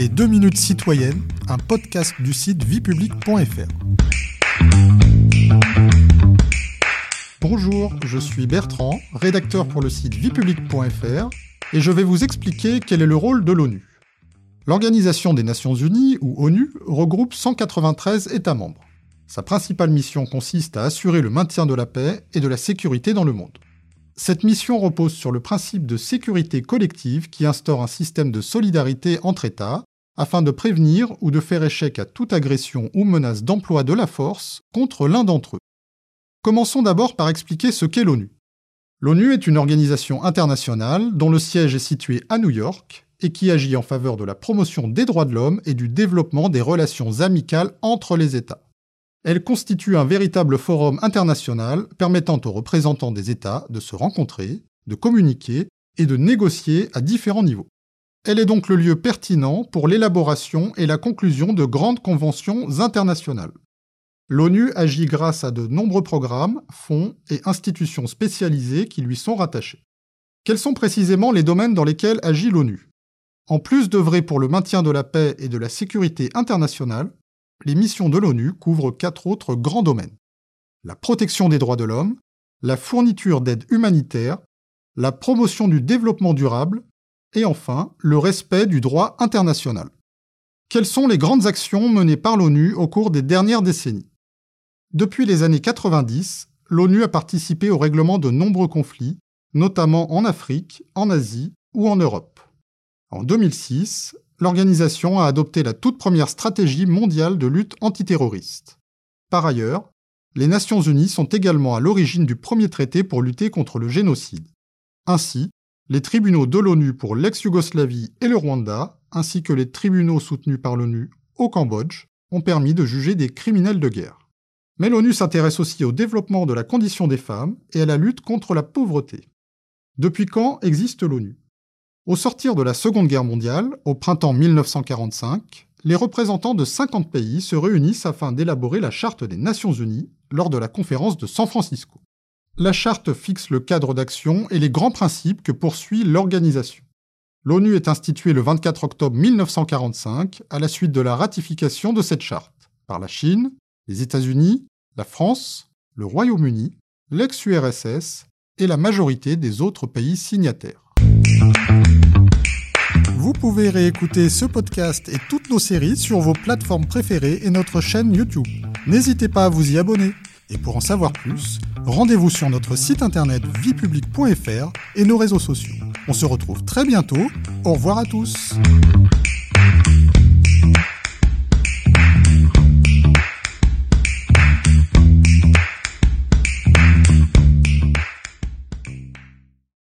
Les 2 minutes citoyennes, un podcast du site viepublic.fr. Bonjour, je suis Bertrand, rédacteur pour le site viepublic.fr, et je vais vous expliquer quel est le rôle de l'ONU. L'Organisation des Nations Unies, ou ONU, regroupe 193 États membres. Sa principale mission consiste à assurer le maintien de la paix et de la sécurité dans le monde. Cette mission repose sur le principe de sécurité collective qui instaure un système de solidarité entre États afin de prévenir ou de faire échec à toute agression ou menace d'emploi de la force contre l'un d'entre eux. Commençons d'abord par expliquer ce qu'est l'ONU. L'ONU est une organisation internationale dont le siège est situé à New York et qui agit en faveur de la promotion des droits de l'homme et du développement des relations amicales entre les États. Elle constitue un véritable forum international permettant aux représentants des États de se rencontrer, de communiquer et de négocier à différents niveaux. Elle est donc le lieu pertinent pour l'élaboration et la conclusion de grandes conventions internationales. L'ONU agit grâce à de nombreux programmes, fonds et institutions spécialisées qui lui sont rattachés. Quels sont précisément les domaines dans lesquels agit l'ONU? En plus d'œuvrer pour le maintien de la paix et de la sécurité internationale, les missions de l'ONU couvrent quatre autres grands domaines. La protection des droits de l'homme, la fourniture d'aide humanitaire, la promotion du développement durable et enfin le respect du droit international. Quelles sont les grandes actions menées par l'ONU au cours des dernières décennies? Depuis les années 90, l'ONU a participé au règlement de nombreux conflits, notamment en Afrique, en Asie ou en Europe. En 2006, l'organisation a adopté la toute première stratégie mondiale de lutte antiterroriste. Par ailleurs, les Nations Unies sont également à l'origine du premier traité pour lutter contre le génocide. Ainsi, les tribunaux de l'ONU pour l'ex-Yougoslavie et le Rwanda, ainsi que les tribunaux soutenus par l'ONU au Cambodge, ont permis de juger des criminels de guerre. Mais l'ONU s'intéresse aussi au développement de la condition des femmes et à la lutte contre la pauvreté. Depuis quand existe l'ONU? Au sortir de la Seconde Guerre mondiale, au printemps 1945, les représentants de 50 pays se réunissent afin d'élaborer la Charte des Nations Unies lors de la conférence de San Francisco. La charte fixe le cadre d'action et les grands principes que poursuit l'organisation. L'ONU est instituée le 24 octobre 1945 à la suite de la ratification de cette charte par la Chine, les États-Unis, la France, le Royaume-Uni, l'ex-URSS et la majorité des autres pays signataires. Vous pouvez réécouter ce podcast et toutes nos séries sur vos plateformes préférées et notre chaîne YouTube. N'hésitez pas à vous y abonner. Et pour en savoir plus, rendez-vous sur notre site internet viepublic.fr et nos réseaux sociaux. On se retrouve très bientôt. Au revoir à tous.